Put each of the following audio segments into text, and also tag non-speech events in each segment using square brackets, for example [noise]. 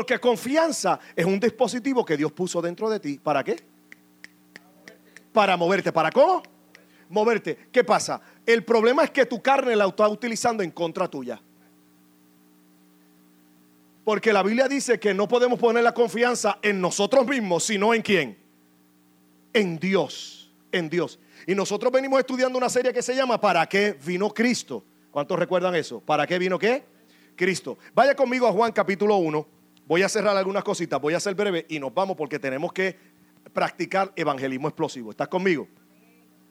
Porque confianza es un dispositivo que Dios puso dentro de ti. ¿Para qué? Para moverte. ¿Para cómo? Moverte. ¿Qué pasa? El problema es que tu carne la está utilizando en contra tuya. Porque la Biblia dice que no podemos poner la confianza en nosotros mismos, sino en quién? En Dios. En Dios. Y nosotros venimos estudiando una serie que se llama ¿Para qué vino Cristo? ¿Cuántos recuerdan eso? ¿Para qué vino qué? Cristo. Vaya conmigo a Juan capítulo 1. Voy a cerrar algunas cositas, voy a ser breve y nos vamos porque tenemos que practicar evangelismo explosivo. ¿Estás conmigo?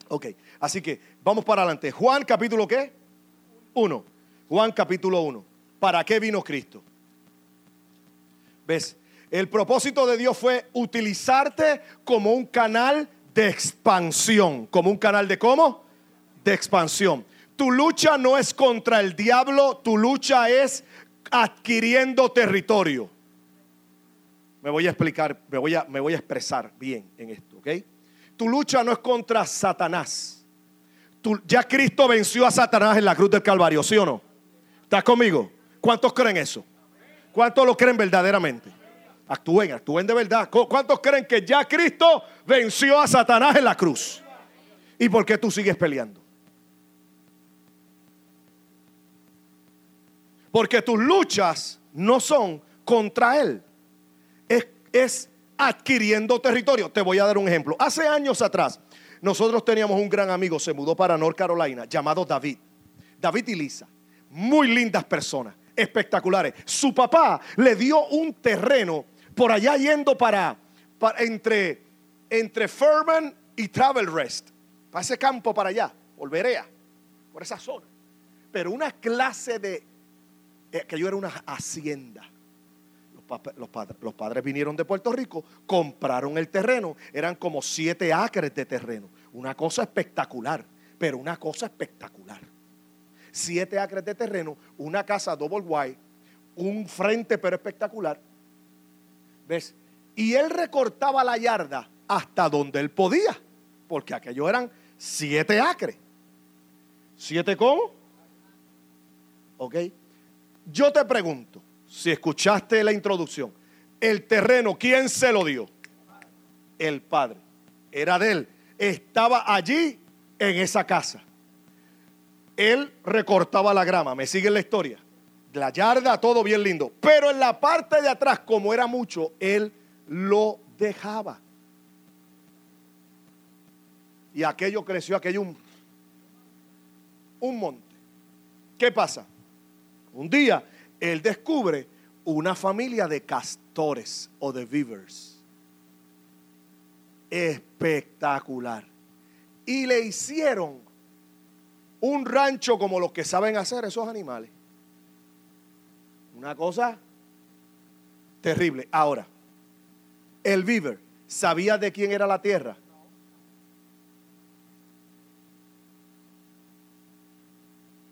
Ok, así que vamos para adelante. Juan capítulo qué? 1. Juan capítulo 1. ¿Para qué vino Cristo? ¿Ves? El propósito de Dios fue utilizarte como un canal de expansión. ¿Como un canal de cómo? De expansión. Tu lucha no es contra el diablo, tu lucha es adquiriendo territorio. Me voy a explicar, me voy a, me voy a expresar bien en esto, ¿ok? Tu lucha no es contra Satanás. ya Cristo venció a Satanás en la cruz del Calvario, ¿sí o no? ¿Estás conmigo? ¿Cuántos creen eso? ¿Cuántos lo creen verdaderamente? Actúen, actúen de verdad. ¿Cuántos creen que ya Cristo venció a Satanás en la cruz? ¿Y por qué tú sigues peleando? Porque tus luchas no son contra Él. Es, adquiriendo territorio. Te voy a dar un ejemplo. Hace años atrás, nosotros teníamos un gran amigo, se mudó para North Carolina, llamado David. David y Lisa. Muy lindas personas, espectaculares. Su papá le dio un terreno por allá yendo para, entre, entre Furman y Travel Rest, para ese campo para allá, volveré por esa zona. Pero una clase de, eh, que yo era una hacienda. Los, padres vinieron de Puerto Rico, compraron el terreno, eran como siete acres de terreno. Una cosa espectacular, pero una cosa espectacular. Siete acres de terreno, una casa double wide, un frente pero espectacular ¿Ves? Y él recortaba la yarda hasta donde él podía, porque aquellos eran siete acres. ¿Siete cómo? ¿Ok? Yo te pregunto, si escuchaste la introducción, el terreno, ¿quién se lo dio? El padre. Era de él. Estaba allí en esa casa. Él recortaba la grama. ¿Me sigue la historia? la yarda, todo bien lindo. Pero en la parte de atrás, como era mucho, él lo dejaba. Y aquello creció, aquello un, un monte. ¿Qué pasa? Un día él descubre una familia de castores o de beavers. Espectacular. Y le hicieron un rancho como los que saben hacer esos animales. Una cosa terrible. Ahora, el Beaver sabía de quién era la tierra.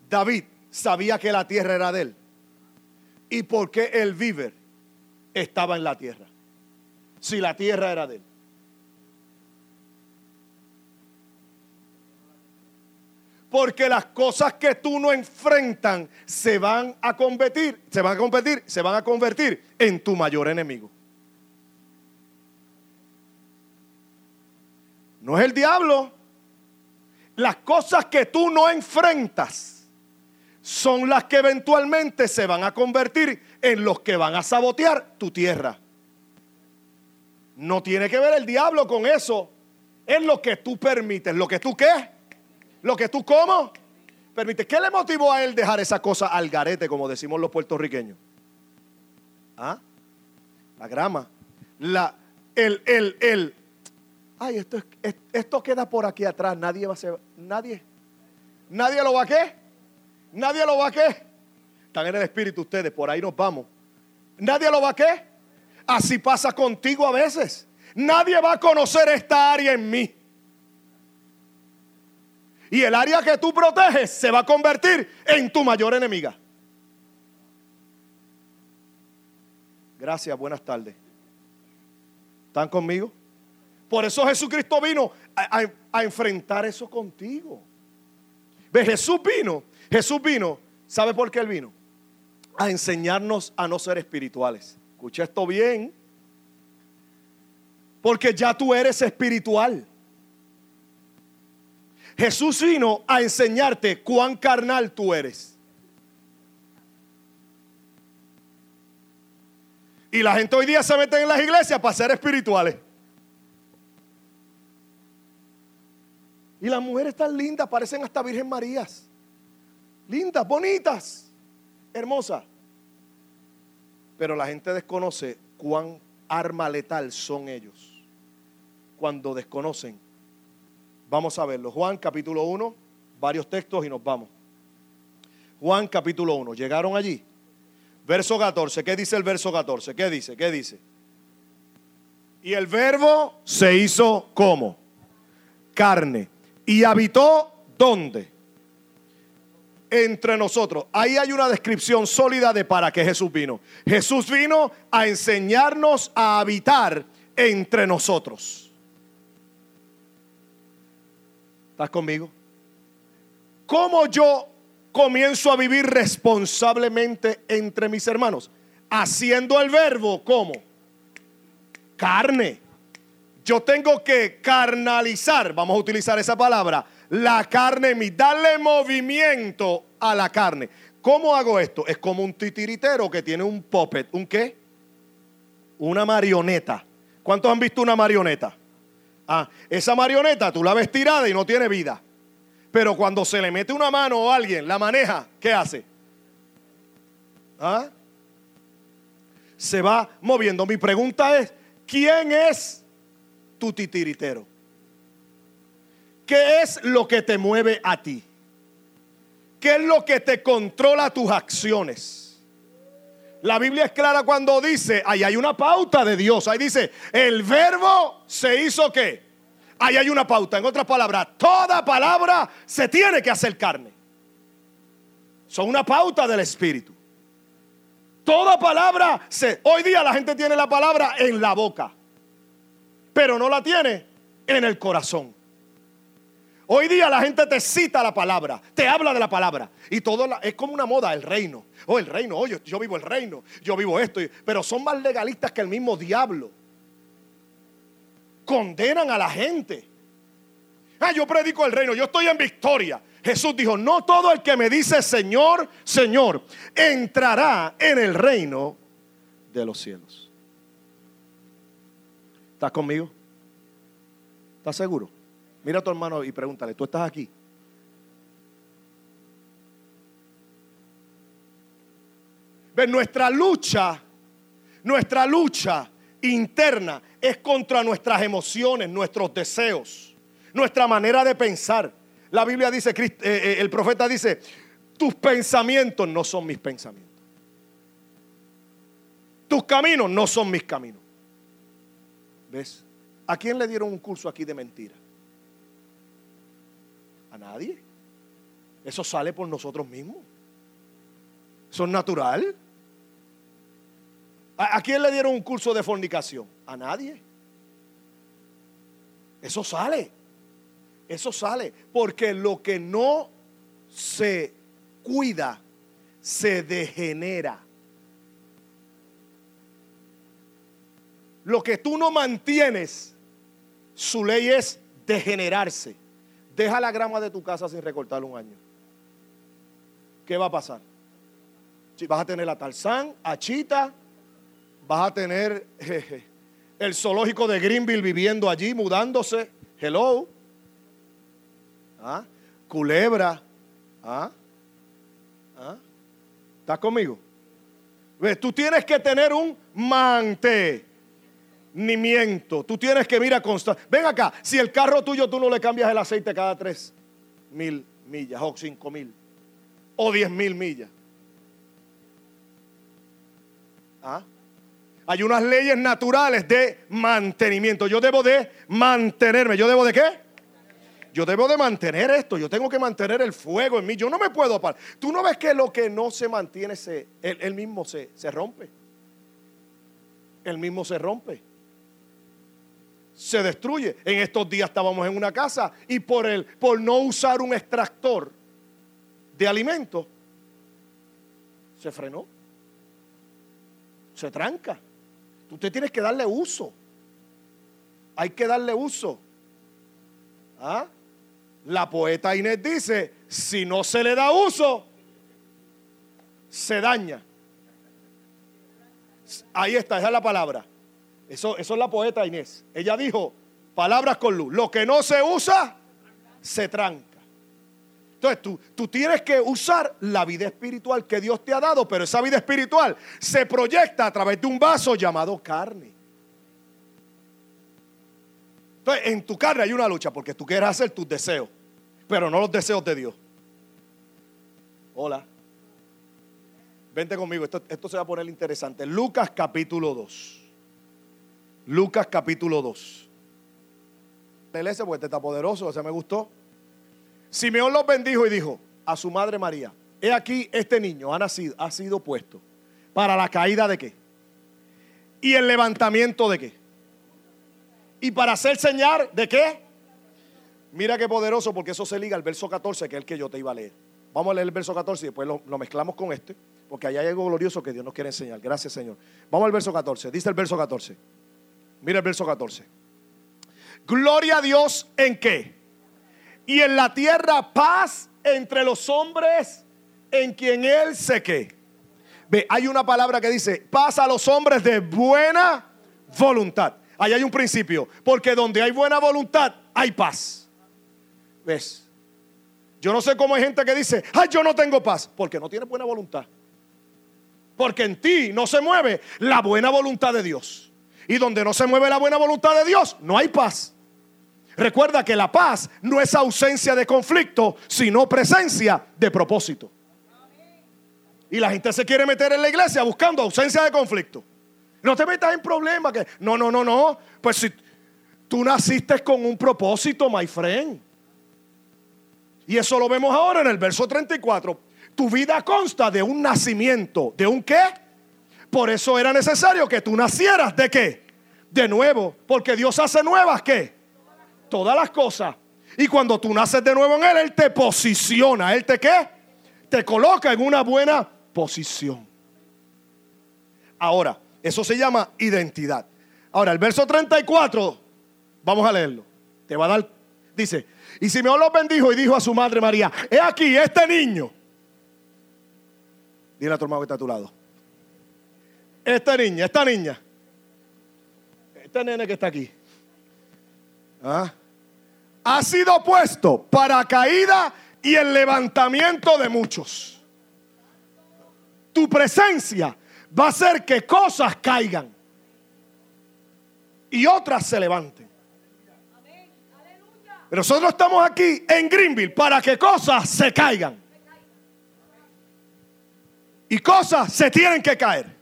David sabía que la tierra era de él. ¿Y por qué el Beaver estaba en la tierra? Si la tierra era de él. Porque las cosas que tú no enfrentan se van a convertir, se van a convertir, se van a convertir en tu mayor enemigo. No es el diablo. Las cosas que tú no enfrentas son las que eventualmente se van a convertir en los que van a sabotear tu tierra. No tiene que ver el diablo con eso. Es lo que tú permites, lo que tú qué lo que tú como, permite. ¿Qué le motivó a él dejar esa cosa al garete, como decimos los puertorriqueños? ¿Ah? La grama. La, el, el, el. Ay, esto, esto queda por aquí atrás. Nadie va a ser. Nadie. Nadie lo va a qué. Nadie lo va a qué. Están en el espíritu ustedes, por ahí nos vamos. Nadie lo va a qué. Así pasa contigo a veces. Nadie va a conocer esta área en mí. Y el área que tú proteges se va a convertir en tu mayor enemiga. Gracias, buenas tardes. ¿Están conmigo? Por eso Jesucristo vino a, enfrentar eso contigo. ¿Ves? Jesús vino, Jesús vino, ¿sabe por qué Él vino? A enseñarnos a no ser espirituales. Escucha esto bien. Porque ya tú eres espiritual. Jesús vino a enseñarte cuán carnal tú eres. Y la gente hoy día se mete en las iglesias para ser espirituales. Y las mujeres tan lindas, parecen hasta Virgen Marías. Lindas, bonitas, hermosas. Pero la gente desconoce cuán arma letal son ellos. Cuando desconocen. Vamos a verlo. Juan capítulo 1, varios textos y nos vamos. Juan capítulo 1. ¿Llegaron allí? Verso 14, ¿qué dice el verso 14? ¿Qué dice? ¿Qué dice? Y el verbo se hizo como carne y habitó ¿dónde? Entre nosotros. Ahí hay una descripción sólida de para qué Jesús vino. Jesús vino a enseñarnos a habitar entre nosotros. ¿Estás conmigo? ¿Cómo yo comienzo a vivir responsablemente entre mis hermanos? Haciendo el verbo como carne. Yo tengo que carnalizar, vamos a utilizar esa palabra, la carne en mí, darle movimiento a la carne. ¿Cómo hago esto? Es como un titiritero que tiene un puppet, ¿un qué? Una marioneta. ¿Cuántos han visto una marioneta? Ah, esa marioneta tú la ves tirada y no tiene vida. Pero cuando se le mete una mano a alguien, la maneja, ¿qué hace? ¿Ah? Se va moviendo. Mi pregunta es, ¿quién es tu titiritero? ¿Qué es lo que te mueve a ti? ¿Qué es lo que te controla tus acciones? La Biblia es clara cuando dice, ahí hay una pauta de Dios, ahí dice, el verbo se hizo qué? Ahí hay una pauta. En otras palabras, toda palabra se tiene que hacer carne. Son una pauta del Espíritu. Toda palabra se... Hoy día la gente tiene la palabra en la boca, pero no la tiene en el corazón. Hoy día la gente te cita la palabra, te habla de la palabra. Y todo es como una moda, el reino. Oh, el reino, oh, yo, yo vivo el reino, yo vivo esto. Pero son más legalistas que el mismo diablo condenan a la gente. Ah, yo predico el reino, yo estoy en victoria. Jesús dijo, no todo el que me dice Señor, Señor, entrará en el reino de los cielos. ¿Estás conmigo? ¿Estás seguro? Mira a tu hermano y pregúntale, ¿tú estás aquí? Ven, nuestra lucha, nuestra lucha interna es contra nuestras emociones, nuestros deseos, nuestra manera de pensar. La Biblia dice, eh, eh, el profeta dice, tus pensamientos no son mis pensamientos. Tus caminos no son mis caminos. ¿Ves? ¿A quién le dieron un curso aquí de mentira? A nadie. Eso sale por nosotros mismos. Eso es natural. ¿A, quién le dieron un curso de fornicación? A nadie. Eso sale. Eso sale. Porque lo que no se cuida se degenera. Lo que tú no mantienes, su ley es degenerarse. Deja la grama de tu casa sin recortar un año. ¿Qué va a pasar? Si vas a tener a Tarzán, a Chita, vas a tener el zoológico de Greenville viviendo allí, mudándose. Hello. ¿Ah? Culebra. ¿Ah? ¿Ah? ¿Estás conmigo? ¿Ves? Tú tienes que tener un mantenimiento. Tú tienes que mirar constante. Ven acá, si el carro tuyo tú no le cambias el aceite cada tres mil millas o cinco mil o diez mil millas. ¿Ah? Hay unas leyes naturales de mantenimiento. Yo debo de mantenerme. ¿Yo debo de qué? Yo debo de mantener esto. Yo tengo que mantener el fuego en mí. Yo no me puedo parar. Tú no ves que lo que no se mantiene, se, el, mismo se, se rompe. El mismo se rompe se destruye. En estos días estábamos en una casa y por, el, por no usar un extractor de alimento, se frenó, se tranca. Usted tiene que darle uso. Hay que darle uso. ¿Ah? La poeta Inés dice, si no se le da uso, se daña. Ahí está, esa es la palabra. Eso, eso es la poeta Inés. Ella dijo, palabras con luz. Lo que no se usa, se tranca. Entonces tú, tú tienes que usar la vida espiritual que Dios te ha dado, pero esa vida espiritual se proyecta a través de un vaso llamado carne. Entonces en tu carne hay una lucha porque tú quieres hacer tus deseos, pero no los deseos de Dios. Hola. Vente conmigo, esto, esto se va a poner interesante. Lucas capítulo 2. Lucas capítulo 2. ese porque está poderoso, o sea, me gustó. Simeón los bendijo y dijo a su madre María, he aquí este niño ha nacido, ha sido puesto para la caída de qué? Y el levantamiento de qué? Y para hacer señal de qué? Mira qué poderoso porque eso se liga al verso 14 que es el que yo te iba a leer. Vamos a leer el verso 14 y después lo, lo mezclamos con este, porque allá hay algo glorioso que Dios nos quiere enseñar. Gracias Señor. Vamos al verso 14. Dice el verso 14. Mira el verso 14. Gloria a Dios en qué? Y en la tierra paz entre los hombres en quien Él se que. Ve, hay una palabra que dice, paz a los hombres de buena voluntad. Ahí hay un principio, porque donde hay buena voluntad, hay paz. ¿Ves? Yo no sé cómo hay gente que dice, ay, yo no tengo paz, porque no tiene buena voluntad. Porque en ti no se mueve la buena voluntad de Dios. Y donde no se mueve la buena voluntad de Dios, no hay paz. Recuerda que la paz no es ausencia de conflicto, sino presencia de propósito. Y la gente se quiere meter en la iglesia buscando ausencia de conflicto. No te metas en problemas. Que, no, no, no, no. Pues si tú naciste con un propósito, my friend. Y eso lo vemos ahora en el verso 34. Tu vida consta de un nacimiento. ¿De un qué? Por eso era necesario que tú nacieras de qué? De nuevo. Porque Dios hace nuevas qué? Todas las cosas. Y cuando tú naces de nuevo en Él, Él te posiciona. ¿Él te qué? Te coloca en una buena posición. Ahora, eso se llama identidad. Ahora, el verso 34, vamos a leerlo. Te va a dar, dice, y Simeón lo bendijo y dijo a su madre María, he aquí este niño. Dile a tu hermano que está a tu lado esta niña, esta niña, este nene que está aquí, ¿ah? ha sido puesto para caída y el levantamiento de muchos. Tu presencia va a hacer que cosas caigan y otras se levanten. Nosotros estamos aquí en Greenville para que cosas se caigan. Y cosas se tienen que caer.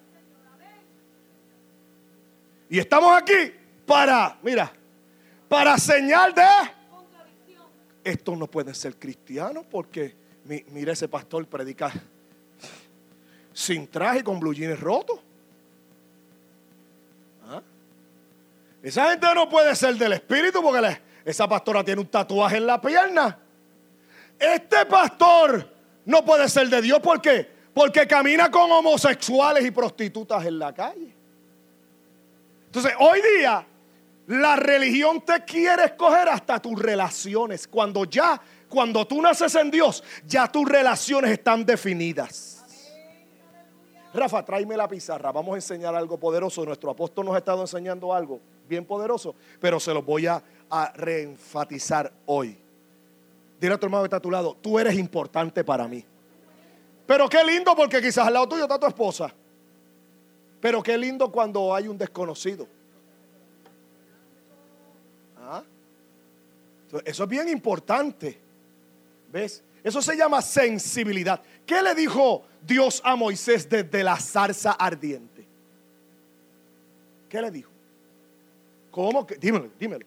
Y estamos aquí para, mira, para señal de... Estos no pueden ser cristianos porque, mira ese pastor predica sin traje con blue rotos. ¿Ah? Esa gente no puede ser del espíritu porque esa pastora tiene un tatuaje en la pierna. Este pastor no puede ser de Dios. ¿Por qué? Porque camina con homosexuales y prostitutas en la calle. Entonces, hoy día, la religión te quiere escoger hasta tus relaciones. Cuando ya, cuando tú naces en Dios, ya tus relaciones están definidas. Rafa, tráeme la pizarra. Vamos a enseñar algo poderoso. Nuestro apóstol nos ha estado enseñando algo bien poderoso, pero se lo voy a, a reenfatizar hoy. Dile a tu hermano que está a tu lado, tú eres importante para mí. Pero qué lindo porque quizás al lado tuyo está tu esposa. Pero qué lindo cuando hay un desconocido. ¿Ah? Eso es bien importante. ¿Ves? Eso se llama sensibilidad. ¿Qué le dijo Dios a Moisés desde la zarza ardiente? ¿Qué le dijo? ¿Cómo? Que? Dímelo, dímelo.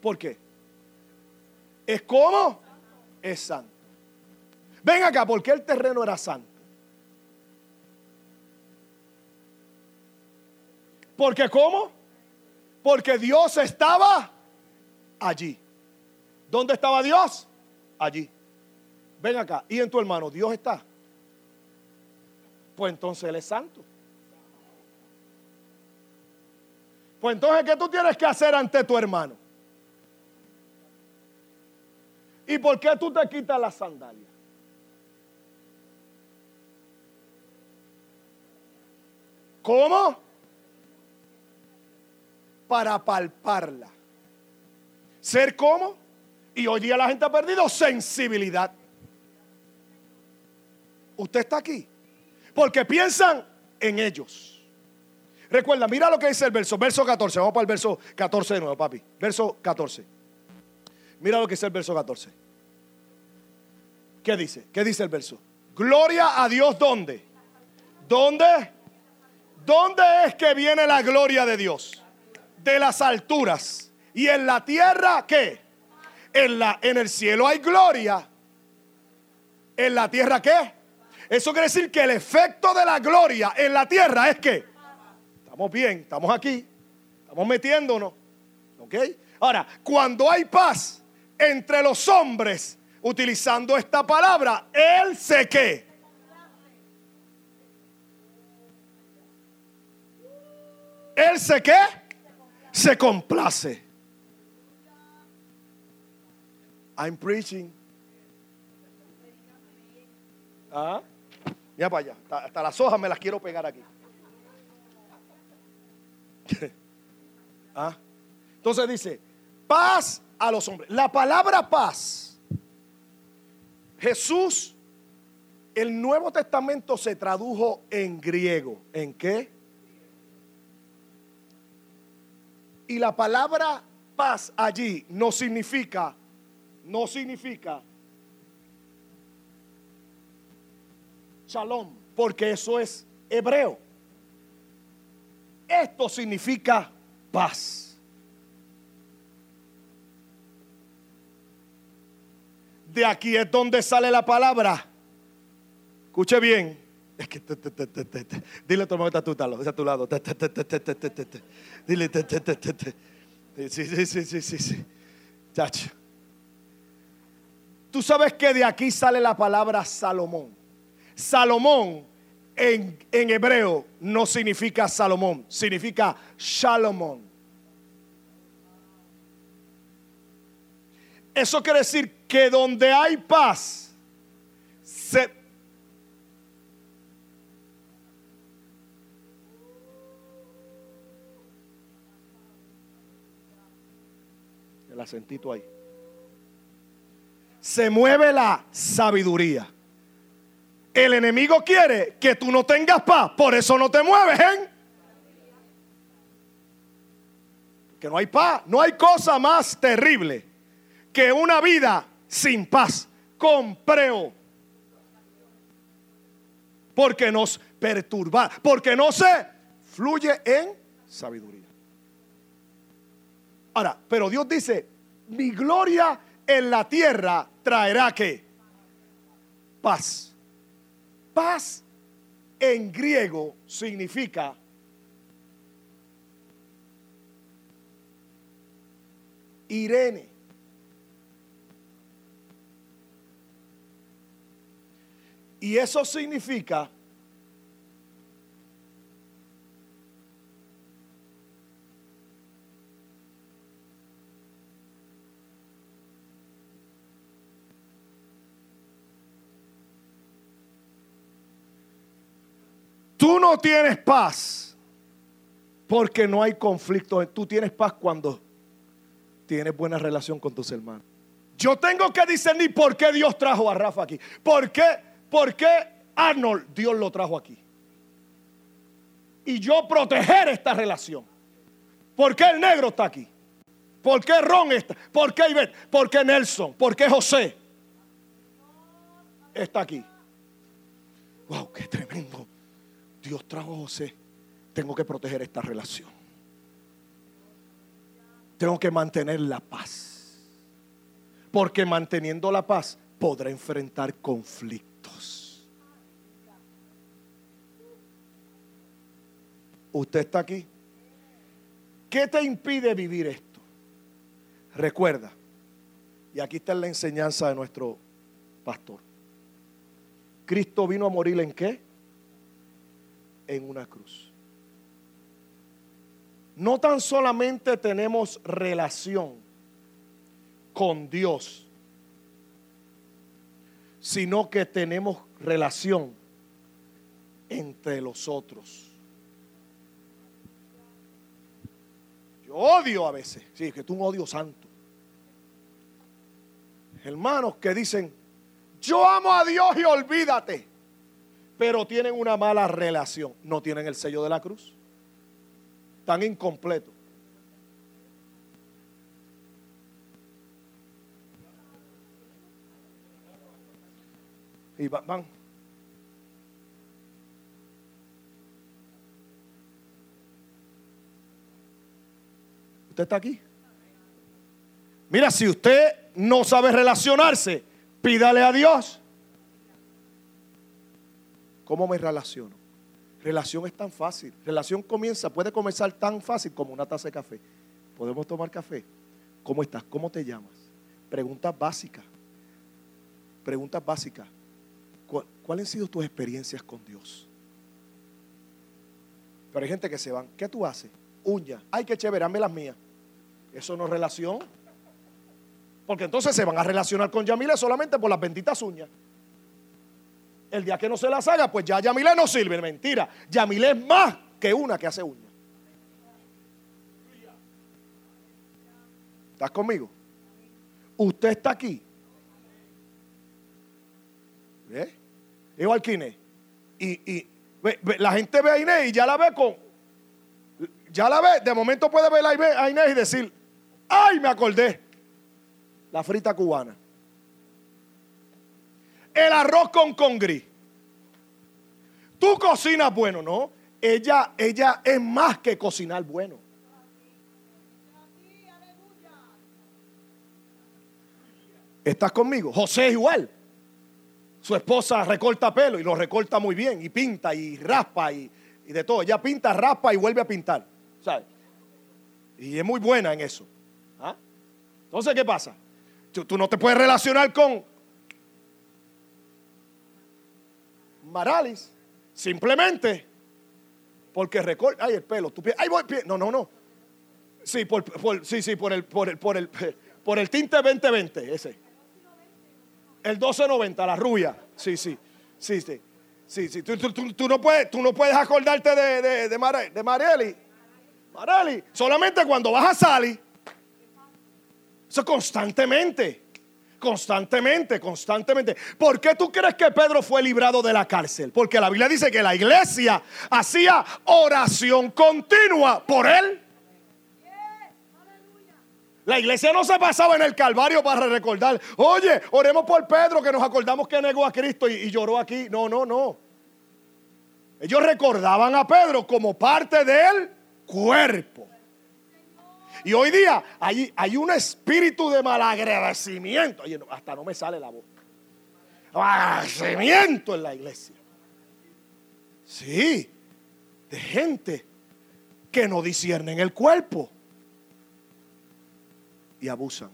¿Por qué? ¿Es cómo? Es santo. Ven acá, ¿por qué el terreno era santo? Porque ¿cómo? Porque Dios estaba allí. ¿Dónde estaba Dios? Allí. Ven acá. ¿Y en tu hermano Dios está? Pues entonces Él es santo. Pues entonces, ¿qué tú tienes que hacer ante tu hermano? ¿Y por qué tú te quitas las sandalias? ¿Cómo? Para palparla. ¿Ser cómo? Y hoy día la gente ha perdido sensibilidad. Usted está aquí. Porque piensan en ellos. Recuerda, mira lo que dice el verso, verso 14. Vamos para el verso 14 de nuevo, papi. Verso 14. Mira lo que dice el verso 14. ¿Qué dice? ¿Qué dice el verso? Gloria a Dios, ¿dónde? ¿Dónde? ¿Dónde es que viene la gloria de Dios? De las alturas. ¿Y en la tierra qué? En, la, en el cielo hay gloria. ¿En la tierra qué? Eso quiere decir que el efecto de la gloria en la tierra es que estamos bien, estamos aquí, estamos metiéndonos. ¿Ok? Ahora, cuando hay paz entre los hombres, utilizando esta palabra, Él se que. Él se que se complace. I'm preaching. ¿Ah? Mira para allá. Hasta, las hojas me las quiero pegar aquí. [laughs] ¿Ah? Entonces dice, paz a los hombres. La palabra paz, Jesús, el Nuevo Testamento se tradujo en griego. ¿En qué? Y la palabra paz allí no significa, no significa shalom, porque eso es hebreo. Esto significa paz. De aquí es donde sale la palabra. Escuche bien. Es que dile a tu hermano que está a tu lado. Dile. Sí, sí, sí, sí, sí, sí. Chacho. Tú sabes que de aquí sale la palabra Salomón. Salomón en, en hebreo no significa Salomón, significa Shalomón. Eso quiere decir que donde hay paz, se, acentito ahí. Se mueve la sabiduría. El enemigo quiere que tú no tengas paz, por eso no te mueves, ¿eh? Que no hay paz, no hay cosa más terrible que una vida sin paz, con. Porque nos perturba, porque no se fluye en sabiduría. Ahora, pero Dios dice, mi gloria en la tierra traerá que paz. Paz en griego significa Irene. Y eso significa Tú tienes paz porque no hay conflicto. Tú tienes paz cuando tienes buena relación con tus hermanos. Yo tengo que discernir por qué Dios trajo a Rafa aquí. ¿Por qué? ¿Por qué Arnold Dios lo trajo aquí? Y yo proteger esta relación. ¿Por qué el negro está aquí? ¿Por qué Ron está? ¿Por qué Ivette? ¿Por qué Nelson? ¿Por qué José está aquí? Wow, qué. Dios trajo a José, tengo que proteger esta relación. Tengo que mantener la paz. Porque manteniendo la paz podrá enfrentar conflictos. ¿Usted está aquí? ¿Qué te impide vivir esto? Recuerda, y aquí está la enseñanza de nuestro pastor. Cristo vino a morir en qué? En una cruz. no tan solamente tenemos relación con Dios, sino que tenemos relación entre los otros. Yo odio a veces, sí, que tú un odio santo. Hermanos que dicen, yo amo a Dios y olvídate, pero tienen una mala relación, no tienen el sello de la cruz, tan incompleto. Y van. ¿Usted está aquí? Mira, si usted no sabe relacionarse, pídale a Dios. ¿Cómo me relaciono? Relación es tan fácil. Relación comienza, puede comenzar tan fácil como una taza de café. ¿Podemos tomar café? ¿Cómo estás? ¿Cómo te llamas? Preguntas básicas. Preguntas básicas. ¿Cuáles han sido tus experiencias con Dios? Pero hay gente que se van. ¿Qué tú haces? Uña. Ay, qué chévere, hazme las mías. Eso no es relación. Porque entonces se van a relacionar con Yamile solamente por las benditas uñas. El día que no se las haga, pues ya Yamile no sirve. Mentira. Yamile es más que una que hace uñas. ¿Estás conmigo? Usted está aquí. ¿Eh? Igual que Inés. Y, y la gente ve a Inés y ya la ve con. Ya la ve. De momento puede ver a Inés y decir: ¡Ay, me acordé! La frita cubana. El arroz con congrí. Tú cocinas bueno, ¿no? Ella, ella es más que cocinar bueno. ¿Estás conmigo? José es igual. Su esposa recorta pelo y lo recorta muy bien y pinta y raspa y, de todo. Ella pinta, raspa y vuelve a pintar. ¿sabes? Y es muy buena en eso. ¿Ah? Entonces, ¿qué pasa? Tú, no te puedes relacionar con Maralis simplemente porque recorta. Ay, el pelo. Tu ay, voy, no, no, no. Sí, por, sí, sí, por el, por el, por el, por el tinte 2020, ese. El 1290, la rubia. Sí, sí. Sí, sí. Sí, sí. Tú, no, puedes, tú no puedes acordarte de, de, de, Mareli. Mareli. Solamente cuando vas a salir. Eso constantemente. Constantemente, constantemente. ¿Por qué tú crees que Pedro fue librado de la cárcel? Porque la Biblia dice que la iglesia hacía oración continua por él. La iglesia no se pasaba en el Calvario para recordar, oye, oremos por Pedro que nos acordamos que negó a Cristo y, lloró aquí. No, no, no. Ellos recordaban a Pedro como parte del cuerpo. Y hoy día hay, hay un espíritu de malagradecimiento. Oye, hasta no me sale la voz. Agradecimiento en la iglesia. Sí, de gente que no disciernen el cuerpo y abusan.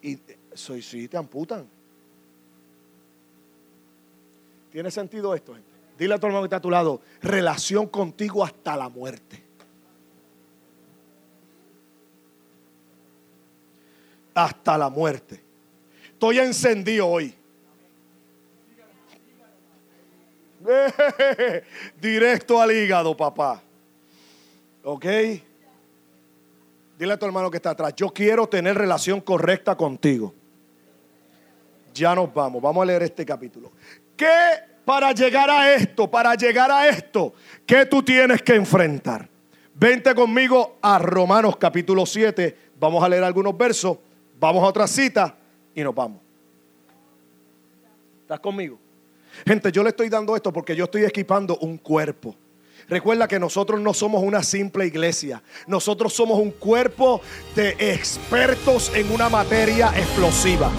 Y soy, sí, te amputan. ¿Tiene sentido esto, gente? Dile a tu hermano que está a tu lado, relación contigo hasta la muerte. Hasta la muerte. Estoy encendido hoy. [laughs] Directo al hígado, papá. ¿Ok? Dile a tu hermano que está atrás, yo quiero tener relación correcta contigo. Ya nos vamos, vamos a leer este capítulo. ¿Qué para llegar a esto, para llegar a esto, qué tú tienes que enfrentar? Vente conmigo a Romanos capítulo 7, vamos a leer algunos versos, vamos a otra cita y nos vamos. ¿Estás conmigo? Gente, yo le estoy dando esto porque yo estoy equipando un cuerpo. Recuerda que nosotros no somos una simple iglesia. Nosotros somos un cuerpo de expertos en una materia explosiva.